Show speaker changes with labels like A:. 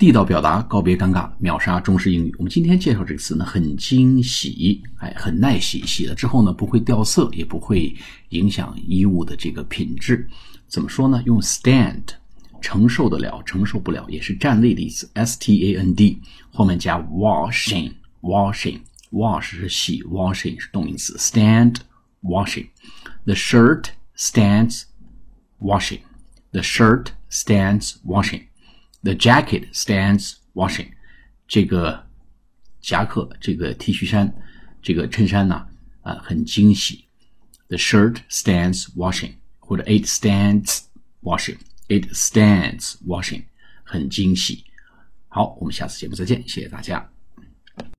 A: 地道表达，告别尴尬，秒杀中式英语。我们今天介绍这个词呢，很惊喜，哎，很耐洗，洗了之后呢，不会掉色，也不会影响衣物的这个品质。怎么说呢？用 stand，承受得了，承受不了，也是站立的意思。S T A N D 后面加 washing，washing，wash 是洗，washing 是动名词，stand washing。The shirt stands washing. The shirt stands washing. The jacket stands washing，这个夹克、这个 T 恤衫、这个衬衫呢，啊，很惊喜。The shirt stands washing，或者 it stands washing，it stands washing，很惊喜。好，我们下次节目再见，谢谢大家。